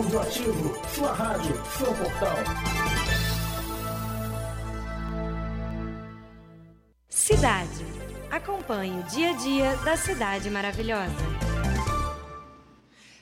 Audioativo, sua rádio, seu portal. Cidade. Acompanhe o dia a dia da cidade maravilhosa.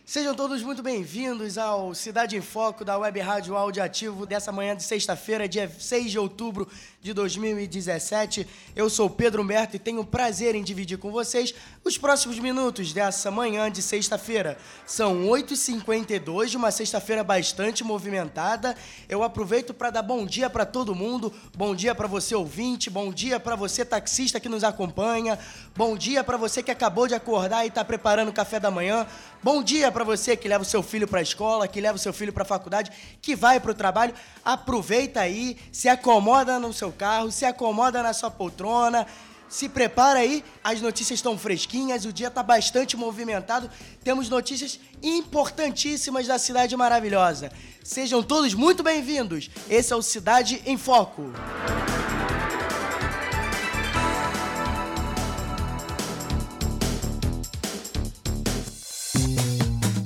Sejam todos muito bem-vindos ao Cidade em Foco da Web Rádio Audiativo dessa manhã de sexta-feira, dia 6 de outubro de 2017. Eu sou Pedro Humberto e tenho o prazer em dividir com vocês os próximos minutos dessa manhã de sexta-feira. São 8h52 de uma sexta-feira bastante movimentada. Eu aproveito para dar bom dia para todo mundo, bom dia para você ouvinte, bom dia para você taxista que nos acompanha, bom dia para você que acabou de acordar e está preparando o café da manhã, bom dia para você que leva o seu filho para a escola, que leva o seu filho para a faculdade, que vai para o trabalho. Aproveita aí, se acomoda no seu carro, se acomoda na sua poltrona. Se prepara aí, as notícias estão fresquinhas, o dia está bastante movimentado. Temos notícias importantíssimas da cidade maravilhosa. Sejam todos muito bem-vindos. Esse é o Cidade em Foco.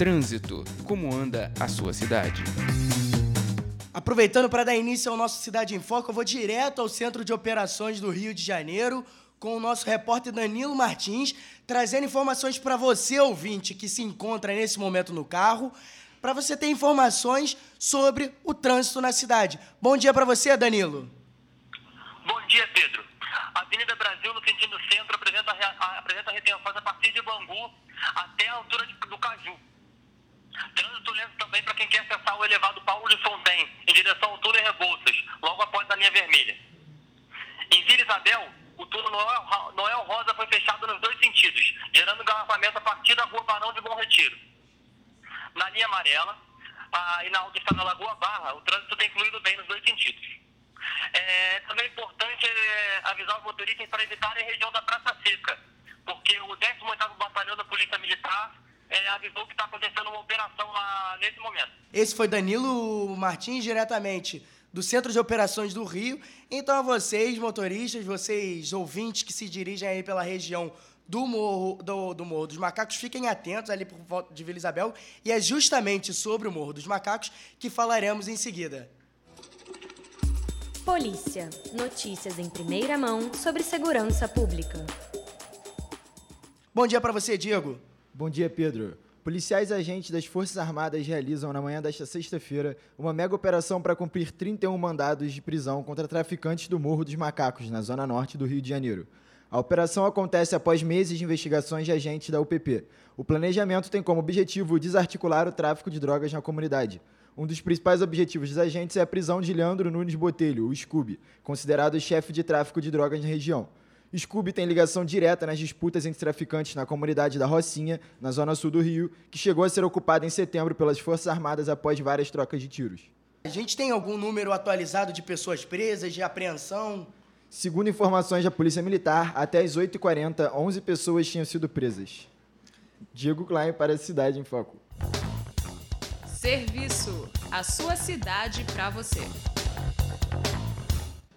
Trânsito. Como anda a sua cidade? Aproveitando para dar início ao nosso Cidade em Foco, eu vou direto ao Centro de Operações do Rio de Janeiro com o nosso repórter Danilo Martins, trazendo informações para você, ouvinte, que se encontra nesse momento no carro, para você ter informações sobre o trânsito na cidade. Bom dia para você, Danilo. Bom dia, Pedro. A Avenida Brasil, no sentido centro, apresenta, apresenta retenções a partir de Bangu até a altura de, do Caju. Trânsito lento também para quem quer acessar o elevado Paulo de Fontaine, em direção ao túnel Rebouças, logo após a linha vermelha. Em Vila Isabel, o túnel Noel, Noel Rosa foi fechado nos dois sentidos, gerando engarrafamento a partir da rua Barão de Bom Retiro. Na linha amarela, a, e na autoestrada Lagoa Barra, o trânsito tem fluído bem nos dois sentidos. É também importante é, avisar os motoristas para evitarem a região da Praça Seca, porque o 18º Batalhão da Polícia Militar é, avisou que está acontecendo uma operação lá nesse momento. Esse foi Danilo Martins, diretamente do Centro de Operações do Rio. Então, a vocês, motoristas, vocês ouvintes que se dirigem aí pela região do Morro, do, do Morro dos Macacos, fiquem atentos ali por volta de Vila Isabel. E é justamente sobre o Morro dos Macacos que falaremos em seguida. Polícia. Notícias em primeira mão sobre segurança pública. Bom dia para você, Diego. Bom dia, Pedro. Policiais e agentes das Forças Armadas realizam na manhã desta sexta-feira uma mega operação para cumprir 31 mandados de prisão contra traficantes do Morro dos Macacos, na zona norte do Rio de Janeiro. A operação acontece após meses de investigações de agentes da UPP. O planejamento tem como objetivo desarticular o tráfico de drogas na comunidade. Um dos principais objetivos dos agentes é a prisão de Leandro Nunes Botelho, o Scooby, considerado chefe de tráfico de drogas na região. Scooby tem ligação direta nas disputas entre traficantes na comunidade da Rocinha, na zona sul do Rio, que chegou a ser ocupada em setembro pelas Forças Armadas após várias trocas de tiros. A gente tem algum número atualizado de pessoas presas, de apreensão? Segundo informações da Polícia Militar, até as 8h40, 11 pessoas tinham sido presas. Diego Klein para a Cidade em Foco. Serviço. A sua cidade para você.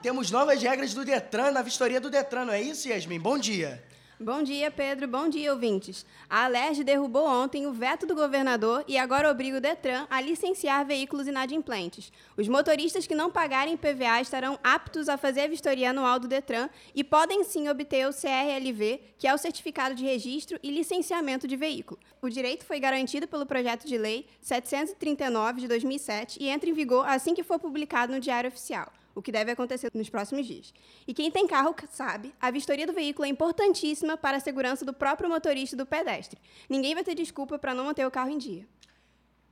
Temos novas regras do Detran na vistoria do Detran, não é isso, Yasmin? Bom dia. Bom dia, Pedro. Bom dia, ouvintes. A Alerj derrubou ontem o veto do governador e agora obriga o Detran a licenciar veículos inadimplentes. Os motoristas que não pagarem PVA estarão aptos a fazer a vistoria anual do Detran e podem sim obter o CRLV, que é o Certificado de Registro e Licenciamento de Veículo. O direito foi garantido pelo projeto de lei 739 de 2007 e entra em vigor assim que for publicado no Diário Oficial o que deve acontecer nos próximos dias. E quem tem carro sabe, a vistoria do veículo é importantíssima para a segurança do próprio motorista e do pedestre. Ninguém vai ter desculpa para não manter o carro em dia.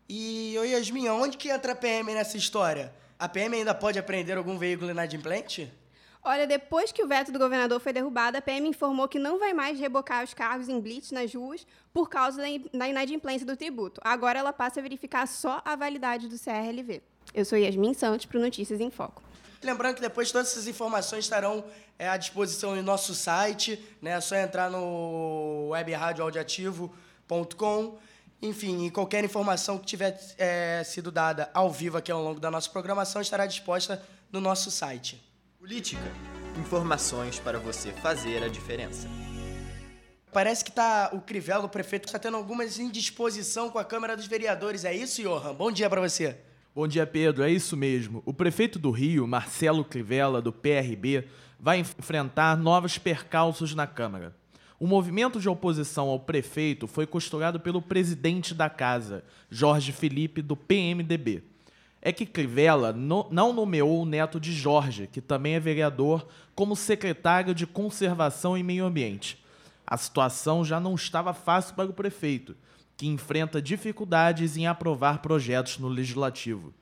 E, ô Yasmin, onde que entra a PM nessa história? A PM ainda pode apreender algum veículo inadimplente? Olha, depois que o veto do governador foi derrubado, a PM informou que não vai mais rebocar os carros em blitz nas ruas por causa da inadimplência do tributo. Agora ela passa a verificar só a validade do CRLV. Eu sou Yasmin Santos para Notícias em Foco. Lembrando que depois todas essas informações estarão é, à disposição no nosso site, né? É só entrar no webradioaudiativo.com. Enfim, e qualquer informação que tiver é, sido dada ao vivo aqui ao longo da nossa programação estará disposta no nosso site. Política. Informações para você fazer a diferença. Parece que tá o Crivella, o prefeito, está tendo algumas indisposição com a Câmara dos Vereadores. É isso, Johan? Bom dia para você. Bom dia, Pedro. É isso mesmo. O prefeito do Rio, Marcelo Crivella, do PRB, vai enfrentar novos percalços na Câmara. O movimento de oposição ao prefeito foi costurado pelo presidente da casa, Jorge Felipe, do PMDB. É que Crivella no, não nomeou o neto de Jorge, que também é vereador, como secretário de Conservação e Meio Ambiente. A situação já não estava fácil para o prefeito, que enfrenta dificuldades em aprovar projetos no legislativo.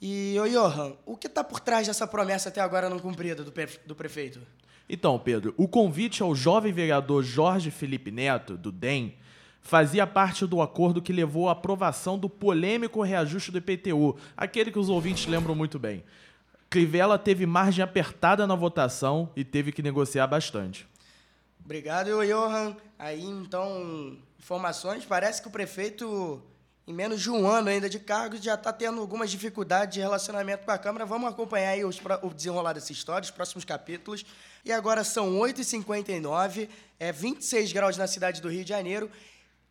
E, ô Johan, o que está por trás dessa promessa até agora não cumprida do, do prefeito? Então, Pedro, o convite ao jovem vereador Jorge Felipe Neto, do DEM, fazia parte do acordo que levou à aprovação do polêmico reajuste do IPTU, aquele que os ouvintes lembram muito bem. Crivella teve margem apertada na votação e teve que negociar bastante. Obrigado, Johan. Aí, então, informações. Parece que o prefeito, em menos de um ano ainda de cargo, já está tendo algumas dificuldades de relacionamento com a Câmara. Vamos acompanhar aí os, o desenrolar dessa história, os próximos capítulos. E agora são 8h59, é 26 graus na cidade do Rio de Janeiro.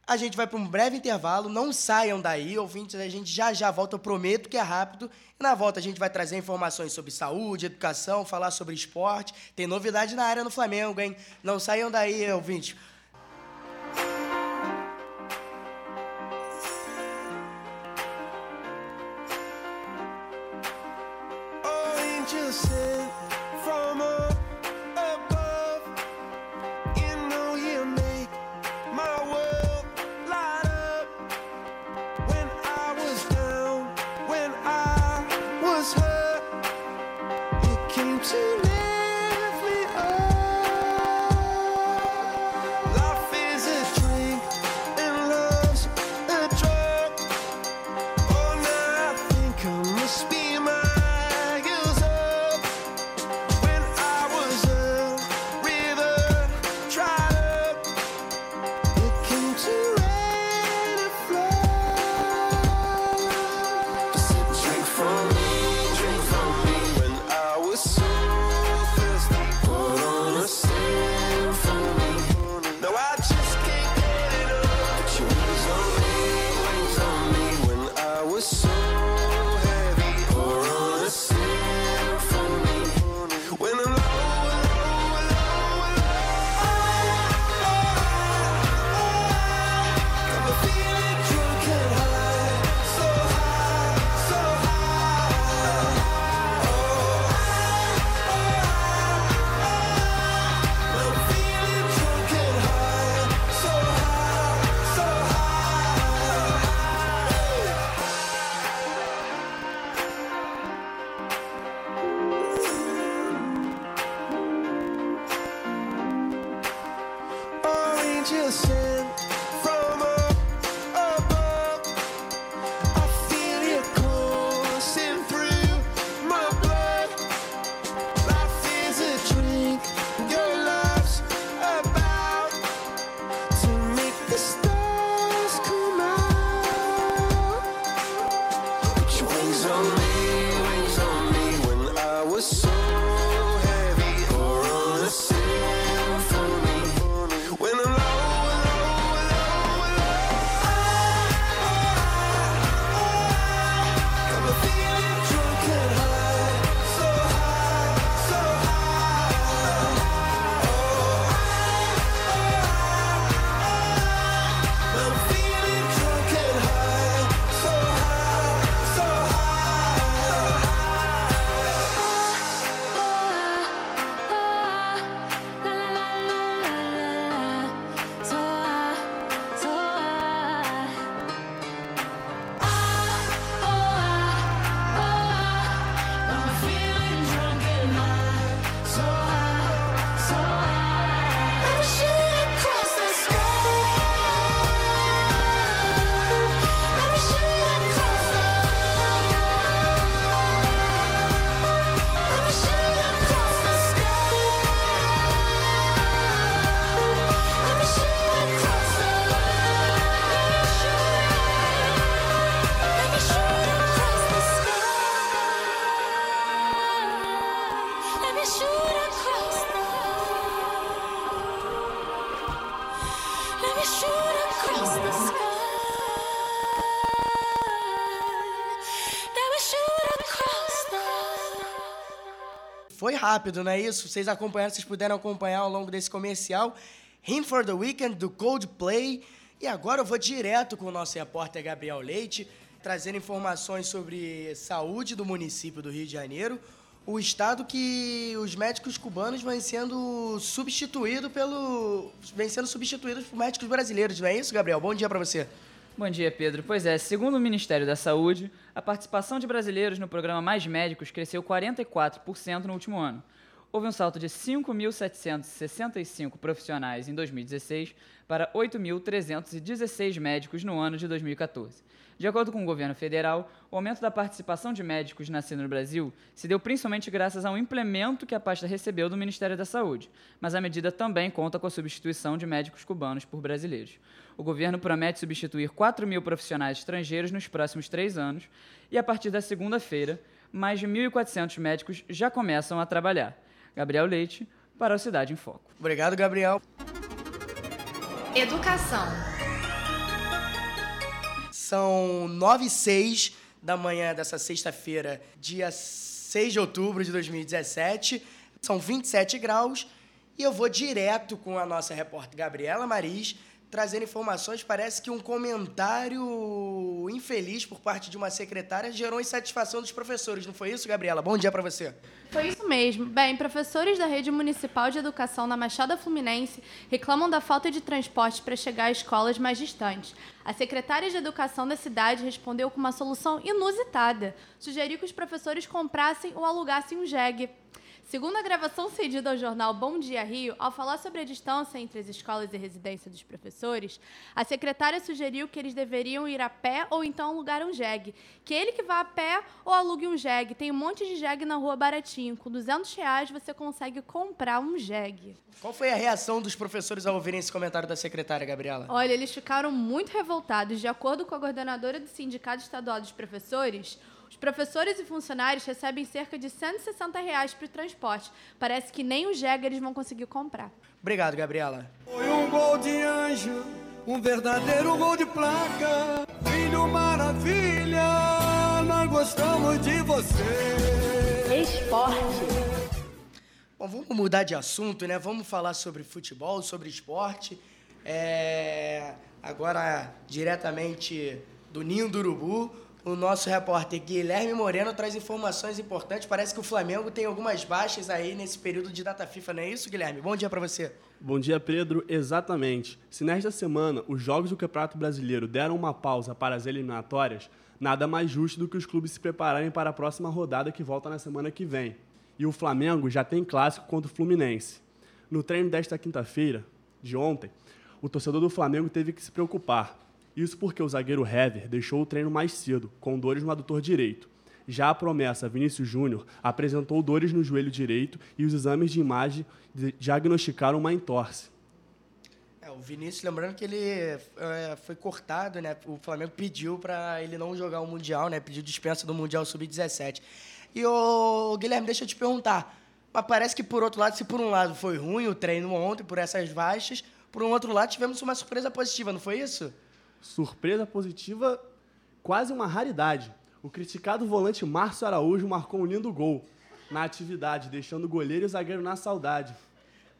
A gente vai para um breve intervalo, não saiam daí, ouvintes, a gente já já volta, eu prometo que é rápido. E na volta a gente vai trazer informações sobre saúde, educação, falar sobre esporte. Tem novidade na área no Flamengo, hein? Não saiam daí, ouvintes. Foi rápido, não é isso? Vocês acompanharam, vocês puderam acompanhar ao longo desse comercial. Him for the Weekend, do Coldplay. E agora eu vou direto com o nosso repórter Gabriel Leite, trazendo informações sobre saúde do município do Rio de Janeiro. O estado que os médicos cubanos vêm sendo substituídos pelo. vêm sendo substituídos por médicos brasileiros, não é isso, Gabriel? Bom dia para você. Bom dia, Pedro. Pois é, segundo o Ministério da Saúde, a participação de brasileiros no programa Mais Médicos cresceu 44% no último ano. Houve um salto de 5.765 profissionais em 2016 para 8.316 médicos no ano de 2014. De acordo com o governo federal, o aumento da participação de médicos nascendo no Brasil se deu principalmente graças a um implemento que a pasta recebeu do Ministério da Saúde, mas a medida também conta com a substituição de médicos cubanos por brasileiros. O governo promete substituir 4 mil profissionais estrangeiros nos próximos três anos e, a partir da segunda-feira, mais de 1.400 médicos já começam a trabalhar. Gabriel Leite, para o Cidade em Foco. Obrigado, Gabriel. Educação. São 9 e 6 da manhã dessa sexta-feira, dia 6 de outubro de 2017. São 27 graus e eu vou direto com a nossa repórter Gabriela Maris, trazendo informações. Parece que um comentário infeliz por parte de uma secretária gerou insatisfação dos professores. Não foi isso, Gabriela? Bom dia para você. Foi isso mesmo. Bem, professores da Rede Municipal de Educação na Machada Fluminense reclamam da falta de transporte para chegar a escolas mais distantes. A secretária de Educação da cidade respondeu com uma solução inusitada. Sugeriu que os professores comprassem ou alugassem um jegue. Segundo a gravação cedida ao jornal Bom Dia Rio, ao falar sobre a distância entre as escolas e residência dos professores, a secretária sugeriu que eles deveriam ir a pé ou então alugar um jegue. Que ele que vá a pé ou alugue um jegue. Tem um monte de jegue na rua baratinho. Com 200 reais você consegue comprar um jegue. Qual foi a reação dos professores ao ouvirem esse comentário da secretária, Gabriela? Olha, eles ficaram muito revoltados. De acordo com a coordenadora do Sindicato Estadual dos Professores, os professores e funcionários recebem cerca de 160 reais para o transporte. Parece que nem o Jäger eles vão conseguir comprar. Obrigado, Gabriela. Foi um gol de anjo, um verdadeiro gol de placa. Filho maravilha, nós gostamos de você. Esporte. Bom, vamos mudar de assunto, né? Vamos falar sobre futebol, sobre esporte. É... Agora, diretamente do Ninho do Urubu, o nosso repórter Guilherme Moreno traz informações importantes. Parece que o Flamengo tem algumas baixas aí nesse período de data FIFA, não é isso, Guilherme? Bom dia para você. Bom dia, Pedro. Exatamente. Se nesta semana os jogos do Campeonato Brasileiro deram uma pausa para as eliminatórias, nada mais justo do que os clubes se prepararem para a próxima rodada que volta na semana que vem. E o Flamengo já tem clássico contra o Fluminense. No treino desta quinta-feira, de ontem, o torcedor do Flamengo teve que se preocupar isso porque o zagueiro Hever deixou o treino mais cedo, com dores no adutor direito. Já a promessa Vinícius Júnior apresentou dores no joelho direito e os exames de imagem diagnosticaram uma entorse. É, o Vinícius, lembrando que ele é, foi cortado, né? O Flamengo pediu para ele não jogar o Mundial, né? Pediu dispensa do Mundial Sub-17. E, o Guilherme, deixa eu te perguntar. Mas parece que, por outro lado, se por um lado foi ruim o treino ontem, por essas baixas, por um outro lado tivemos uma surpresa positiva, não foi isso? Surpresa positiva, quase uma raridade. O criticado volante Márcio Araújo marcou um lindo gol na atividade, deixando o goleiro e o zagueiro na saudade.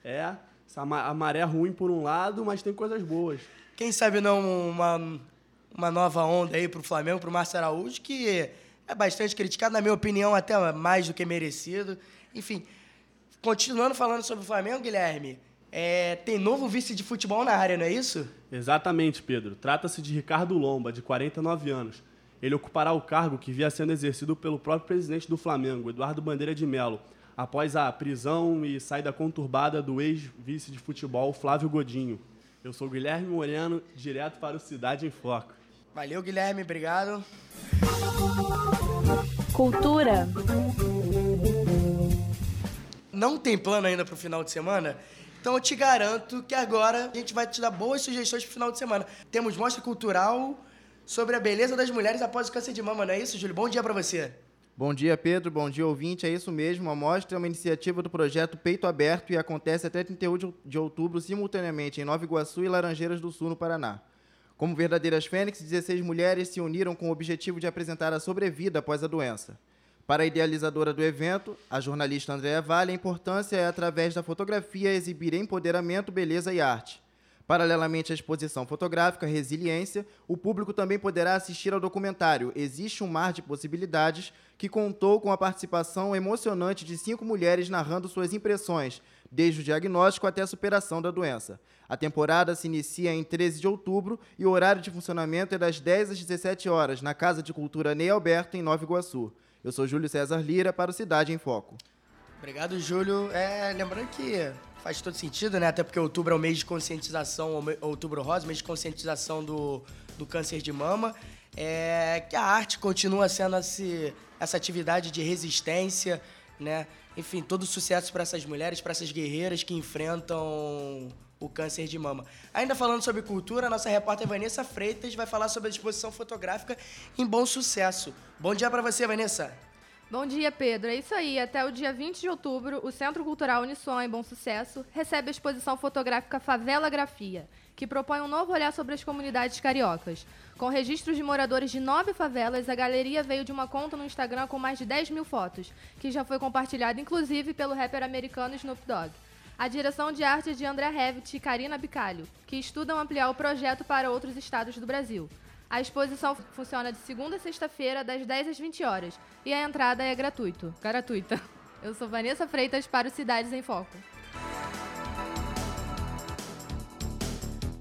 É, a maré ruim por um lado, mas tem coisas boas. Quem sabe não uma, uma nova onda aí pro Flamengo, pro Márcio Araújo, que é bastante criticado, na minha opinião, até mais do que merecido. Enfim, continuando falando sobre o Flamengo, Guilherme, é, tem novo vice de futebol na área, não é isso? Exatamente, Pedro. Trata-se de Ricardo Lomba, de 49 anos. Ele ocupará o cargo que via sendo exercido pelo próprio presidente do Flamengo, Eduardo Bandeira de Melo, após a prisão e saída conturbada do ex-vice de futebol Flávio Godinho. Eu sou Guilherme Moreno, direto para o Cidade em Foco. Valeu, Guilherme, obrigado. Cultura. Não tem plano ainda para o final de semana? Então eu te garanto que agora a gente vai te dar boas sugestões para o final de semana. Temos mostra cultural sobre a beleza das mulheres após o câncer de mama, não é isso, Júlio? Bom dia para você. Bom dia, Pedro. Bom dia, ouvinte. É isso mesmo. A mostra é uma iniciativa do projeto Peito Aberto e acontece até 31 de outubro, simultaneamente, em Nova Iguaçu e Laranjeiras do Sul, no Paraná. Como verdadeiras fênix, 16 mulheres se uniram com o objetivo de apresentar a sobrevida após a doença. Para a idealizadora do evento, a jornalista Andréa Vale, a importância é, através da fotografia, exibir empoderamento, beleza e arte. Paralelamente à exposição fotográfica Resiliência, o público também poderá assistir ao documentário Existe um Mar de Possibilidades, que contou com a participação emocionante de cinco mulheres narrando suas impressões, desde o diagnóstico até a superação da doença. A temporada se inicia em 13 de outubro e o horário de funcionamento é das 10 às 17 horas, na Casa de Cultura Ney Alberto, em Nova Iguaçu. Eu sou Júlio César Lira para o Cidade em Foco. Obrigado, Júlio. É, lembrando que faz todo sentido, né? Até porque outubro é o mês de conscientização, outubro rosa, mês de conscientização do, do câncer de mama. É, que a arte continua sendo esse, essa atividade de resistência, né? Enfim, todo sucesso para essas mulheres, para essas guerreiras que enfrentam o câncer de mama. Ainda falando sobre cultura, a nossa repórter Vanessa Freitas vai falar sobre a exposição fotográfica em Bom Sucesso. Bom dia para você, Vanessa. Bom dia, Pedro. É isso aí. Até o dia 20 de outubro, o Centro Cultural Unisson, em Bom Sucesso, recebe a exposição fotográfica Favela Grafia, que propõe um novo olhar sobre as comunidades cariocas. Com registros de moradores de nove favelas, a galeria veio de uma conta no Instagram com mais de 10 mil fotos, que já foi compartilhada inclusive pelo rapper americano Snoop Dogg. A direção de arte é de André Revit e Karina Bicalho, que estudam ampliar o projeto para outros estados do Brasil. A exposição funciona de segunda a sexta-feira, das 10 às 20 horas, e a entrada é gratuito. Gratuita. Eu sou Vanessa Freitas para o Cidades em Foco.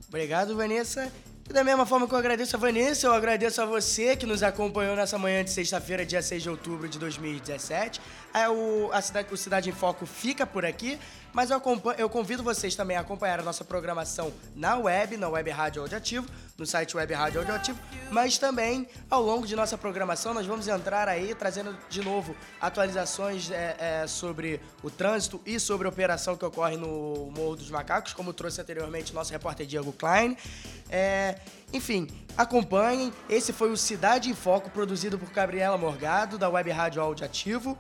Obrigado, Vanessa. E da mesma forma que eu agradeço a Vanessa, eu agradeço a você que nos acompanhou nessa manhã de sexta-feira, dia 6 de outubro de 2017. É, o, a cidade, o Cidade em Foco fica por aqui, mas eu, eu convido vocês também a acompanhar a nossa programação na web, na Web Rádio Audioativo, no site Web Rádio Audioativo, mas também ao longo de nossa programação nós vamos entrar aí trazendo de novo atualizações é, é, sobre o trânsito e sobre a operação que ocorre no Morro dos Macacos, como trouxe anteriormente o nosso repórter Diego Klein. É, enfim, acompanhem. Esse foi o Cidade em Foco, produzido por Gabriela Morgado, da Web Rádio Audioativo.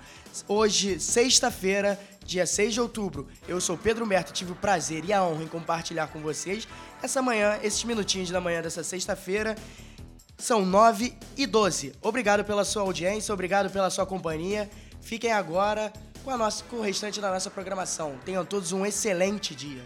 Hoje, sexta-feira, dia 6 de outubro, eu sou Pedro Merto tive o prazer e a honra em compartilhar com vocês essa manhã, esses minutinhos da manhã dessa sexta-feira. São 9 e 12. Obrigado pela sua audiência, obrigado pela sua companhia. Fiquem agora com, a nossa, com o restante da nossa programação. Tenham todos um excelente dia.